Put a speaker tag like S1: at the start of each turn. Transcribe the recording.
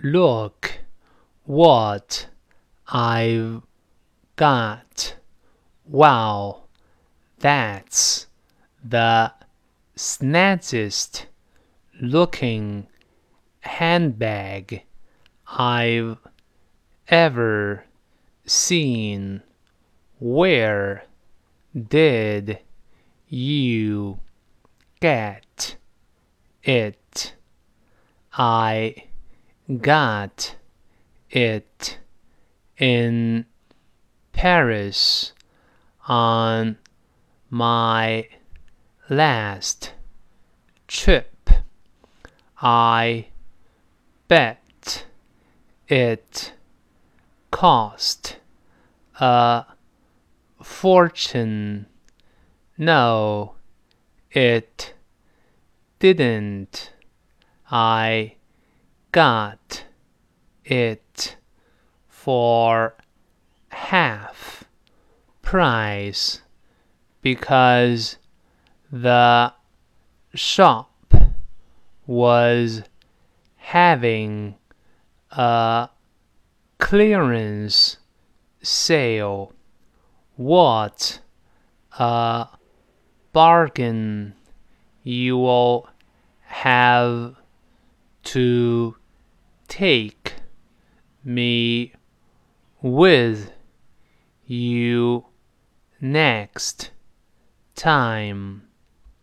S1: Look what I've got. Wow, that's the snazziest looking handbag I've ever seen. Where did you get it? I got it in Paris on my last trip. I bet it cost a fortune. No, it didn't. I got it for half price because the shop was having a clearance sale. What a bargain! You will have to take me with you next time.